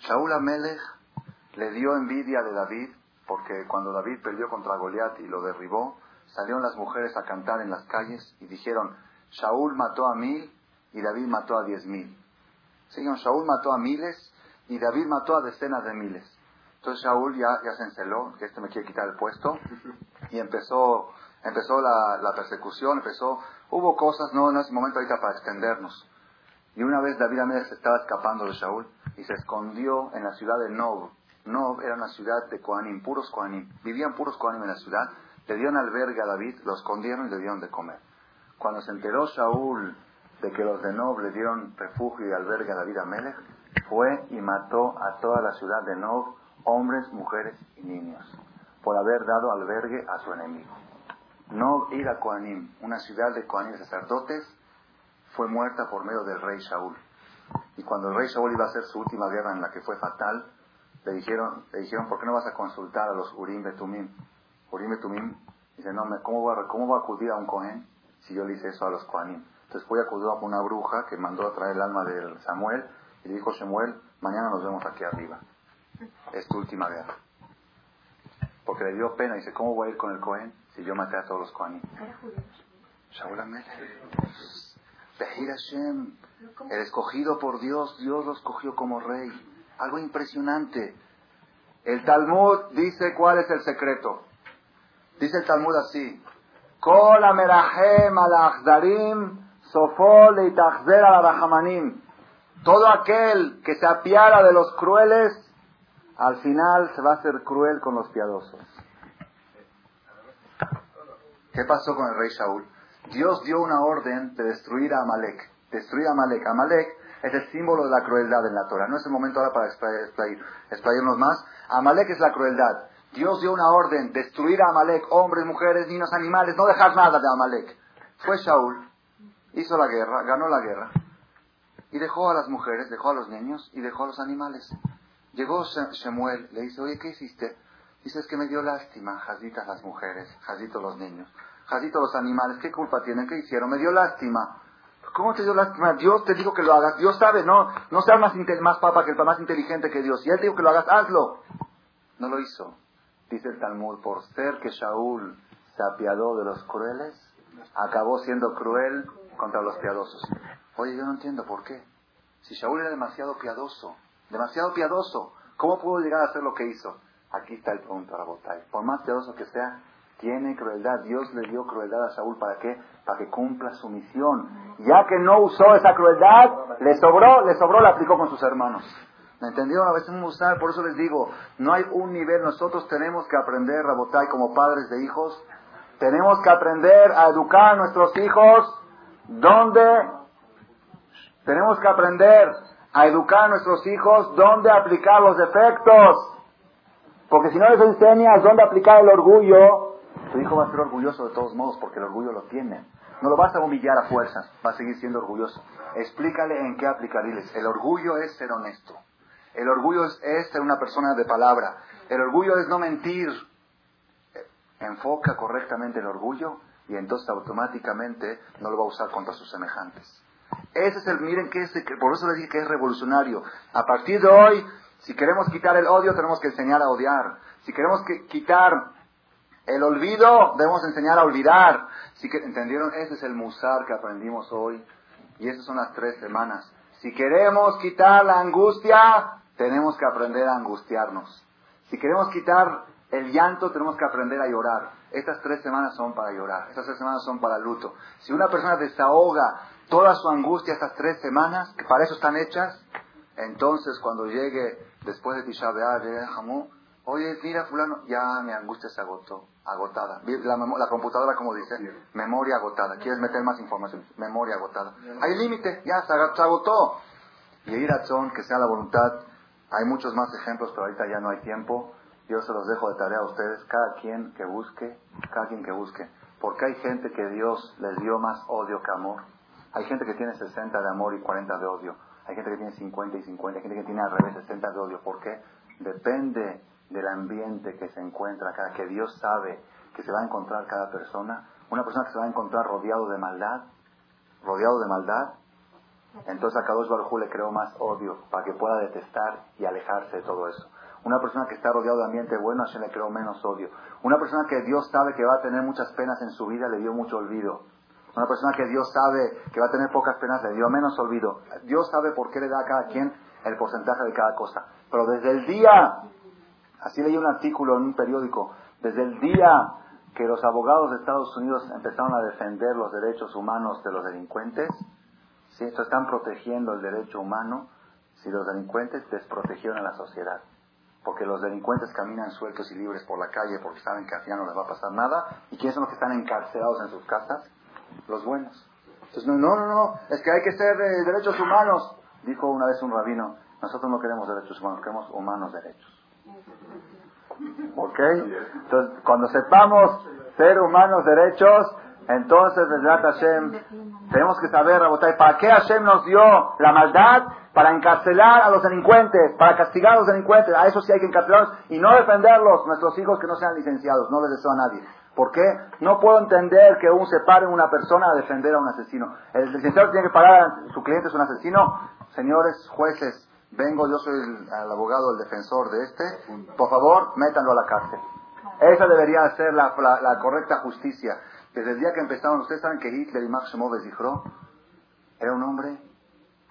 Shaul Amelech le dio envidia de David, porque cuando David perdió contra Goliat y lo derribó, salieron las mujeres a cantar en las calles y dijeron, Shaul mató a mil y David mató a diez mil. Señor, Shaul mató a miles y David mató a decenas de miles. Entonces Shaul ya, ya se enceló, que este me quiere quitar el puesto, (laughs) y empezó, empezó la, persecución, empezó, hubo cosas, no en ese momento ahorita para extendernos. Y una vez David Amélez estaba escapando de Shaul y se escondió en la ciudad de Nob. Nob era una ciudad de Koanim, puros Koanim. Vivían puros Koanim en la ciudad. Le dieron albergue a David, lo escondieron y le dieron de comer. Cuando se enteró Saúl de que los de Nob le dieron refugio y albergue a David Amelech, fue y mató a toda la ciudad de Nob, hombres, mujeres y niños, por haber dado albergue a su enemigo. Nob era Koanim, una ciudad de Koanim sacerdotes, fue muerta por medio del rey Saúl. Y cuando el rey Saúl iba a hacer su última guerra en la que fue fatal, le dijeron, le dijeron ¿por qué no vas a consultar a los Urim Betumim? Urim Betumim Dice, no, ¿cómo voy, a, ¿cómo voy a acudir a un Cohen si yo le hice eso a los Kohanim? Entonces fui a acudir a una bruja que mandó a traer el alma de Samuel y le dijo Samuel, mañana nos vemos aquí arriba. Es tu última guerra. Porque le dio pena. Dice, ¿cómo voy a ir con el Cohen si yo maté a todos los Kohanim? Shaul Hashem, el escogido por Dios, Dios lo escogió como rey. Algo impresionante. El Talmud dice cuál es el secreto. Dice el Talmud así. Kol Todo aquel que se apiara de los crueles, al final se va a hacer cruel con los piadosos. ¿Qué pasó con el rey Shaul? Dios dio una orden de destruir a Amalek. Destruir a Amalek. Amalek es el símbolo de la crueldad en la Torah. No es el momento ahora para explayarnos más. Amalek es la crueldad. Dios dio una orden, destruir a Amalek, hombres, mujeres, niños, animales, no dejar nada de Amalek. Fue Shaul, hizo la guerra, ganó la guerra, y dejó a las mujeres, dejó a los niños y dejó a los animales. Llegó Shemuel, le dice, oye, ¿qué hiciste? Dice, es que me dio lástima, jazitas las mujeres, jazitos los niños, jazitos los animales, ¿qué culpa tienen? ¿Qué hicieron? Me dio lástima. ¿Cómo te dio lástima? Dios te dijo que lo hagas. Dios sabe, no, no seas más, más papa que el más inteligente que Dios. Y Él dijo que lo hagas, hazlo. No lo hizo. Dice el Talmud, por ser que Shaul se apiadó de los crueles, acabó siendo cruel contra los piadosos. Oye, yo no entiendo por qué. Si Shaul era demasiado piadoso, demasiado piadoso, ¿cómo pudo llegar a hacer lo que hizo? Aquí está el punto, Rabotay. Por más piadoso que sea, tiene crueldad. Dios le dio crueldad a Shaul para qué? Para que cumpla su misión. Ya que no usó esa crueldad, le sobró, le sobró, la aplicó con sus hermanos. ¿Me entendieron? A veces usar, por eso les digo, no hay un nivel, nosotros tenemos que aprender, Rabotay, como padres de hijos, tenemos que aprender a educar a nuestros hijos donde tenemos que aprender a educar a nuestros hijos dónde aplicar los defectos. Porque si no les enseñas dónde aplicar el orgullo, tu hijo va a ser orgulloso de todos modos porque el orgullo lo tiene. No lo vas a humillar a fuerzas, va a seguir siendo orgulloso. Explícale en qué aplicarles. El orgullo es ser honesto. El orgullo es, ser una persona de palabra. El orgullo es no mentir. Enfoca correctamente el orgullo y entonces automáticamente no lo va a usar contra sus semejantes. Ese es el, miren que es, por eso les dije que es revolucionario. A partir de hoy, si queremos quitar el odio, tenemos que enseñar a odiar. Si queremos quitar el olvido, debemos enseñar a olvidar. Si ¿Entendieron? Ese es el musar que aprendimos hoy. Y esas son las tres semanas. Si queremos quitar la angustia, tenemos que aprender a angustiarnos. Si queremos quitar el llanto, tenemos que aprender a llorar. Estas tres semanas son para llorar, estas tres semanas son para luto. Si una persona desahoga toda su angustia estas tres semanas, que para eso están hechas, entonces cuando llegue después de Tisha B'Av, llegue Jamú, oye, mira fulano, ya mi angustia se agotó, agotada. La, la computadora, como dice, memoria agotada. ¿Quieres meter más información? Memoria agotada. Hay límite, ya se agotó. Y ir a que sea la voluntad hay muchos más ejemplos, pero ahorita ya no hay tiempo. Yo se los dejo de tarea a ustedes, cada quien que busque, cada quien que busque. Porque hay gente que Dios les dio más odio que amor. Hay gente que tiene 60 de amor y 40 de odio. Hay gente que tiene 50 y 50. Hay gente que tiene al revés 60 de odio. ¿Por qué? Depende del ambiente que se encuentra acá, que Dios sabe que se va a encontrar cada persona. Una persona que se va a encontrar rodeado de maldad, rodeado de maldad, entonces a Kadosh Baruj le creó más odio para que pueda detestar y alejarse de todo eso. Una persona que está rodeado de ambiente bueno, Hashem le creó menos odio. Una persona que Dios sabe que va a tener muchas penas en su vida, le dio mucho olvido. Una persona que Dios sabe que va a tener pocas penas, le dio menos olvido. Dios sabe por qué le da a cada quien el porcentaje de cada cosa. Pero desde el día, así leí un artículo en un periódico, desde el día que los abogados de Estados Unidos empezaron a defender los derechos humanos de los delincuentes, si esto están protegiendo el derecho humano si los delincuentes desprotegieron a la sociedad. Porque los delincuentes caminan sueltos y libres por la calle porque saben que al final no les va a pasar nada. ¿Y quiénes son los que están encarcelados en sus casas? Los buenos. Entonces, no, no, no, es que hay que ser de derechos humanos. Dijo una vez un rabino, nosotros no queremos derechos humanos, queremos humanos derechos. ¿Ok? Entonces, cuando sepamos ser humanos derechos, entonces, Hashem, tenemos que saber, ¿para qué Hashem nos dio la maldad? Para encarcelar a los delincuentes, para castigar a los delincuentes. A eso sí hay que encarcelarlos y no defenderlos, nuestros hijos que no sean licenciados, no les deseo a nadie. ¿Por qué? No puedo entender que un se pare una persona a defender a un asesino. El licenciado tiene que pagar a su cliente es un asesino. Señores jueces, vengo, yo soy el, abogado, el defensor de este. Por favor, métanlo a la cárcel. Esa debería ser la, correcta justicia. Desde el día que empezaron, ustedes saben que Hitler y Max Schmoller era un hombre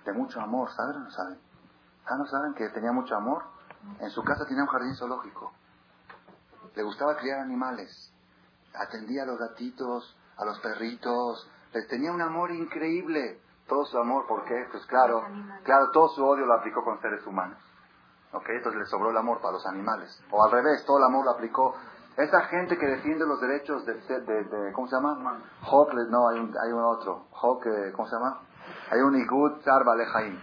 de mucho amor, ¿saben o no saben? ¿Ah, no saben que tenía mucho amor? En su casa tenía un jardín zoológico. Le gustaba criar animales atendía a los gatitos, a los perritos, les tenía un amor increíble. Todo su amor, ¿por qué? Pues claro, claro, todo su odio lo aplicó con seres humanos. ¿Ok? Entonces le sobró el amor para los animales. O al revés, todo el amor lo aplicó. Esa gente que defiende los derechos de, de, ¿cómo se llama? Hawk, no, hay un, hay un otro. Hawk, eh, ¿cómo se llama? Hay un Igud Lejaim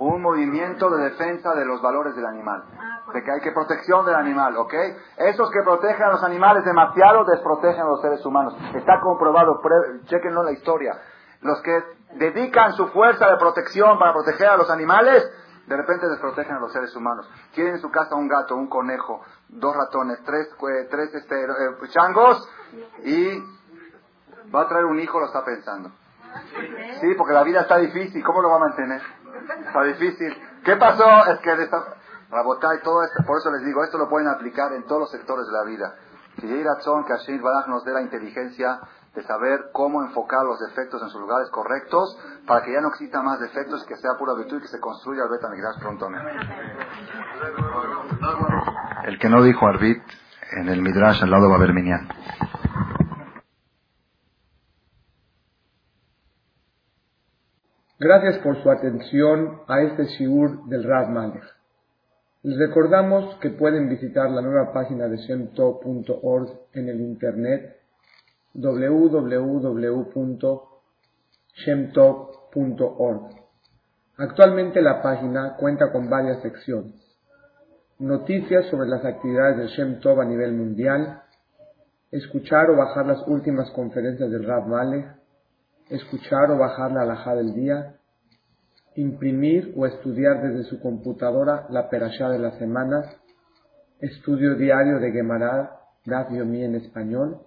un movimiento de defensa de los valores del animal. Ah, pues. De que hay que protección del animal, ¿ok? Esos que protegen a los animales demasiado desprotegen a los seres humanos. Está comprobado, chequenlo en la historia. Los que dedican su fuerza de protección para proteger a los animales, de repente desprotegen a los seres humanos. Tienen en su casa un gato, un conejo, dos ratones, tres, tres este, eh, changos y va a traer un hijo, lo está pensando. Sí, porque la vida está difícil, ¿cómo lo va a mantener? Está difícil. ¿Qué pasó? Es que esta... y todo esto, por eso les digo, esto lo pueden aplicar en todos los sectores de la vida. Que razón que Hashem Baraj nos dé la inteligencia de saber cómo enfocar los defectos en sus lugares correctos para que ya no exista más defectos, que sea pura virtud y que se construya el Betamigdash pronto. El que no dijo Arbit en el Midrash al lado va a haber Minyan. Gracias por su atención a este shiur del Rav Malech. Les recordamos que pueden visitar la nueva página de shemtov.org en el internet www.shemtov.org. Actualmente la página cuenta con varias secciones. Noticias sobre las actividades del Shem Tov a nivel mundial, escuchar o bajar las últimas conferencias del Rav Malech, escuchar o bajar la alhaja del día, imprimir o estudiar desde su computadora la perashá de la semana, estudio diario de Gemara, Daf Yomi en español,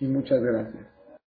y muchas gracias.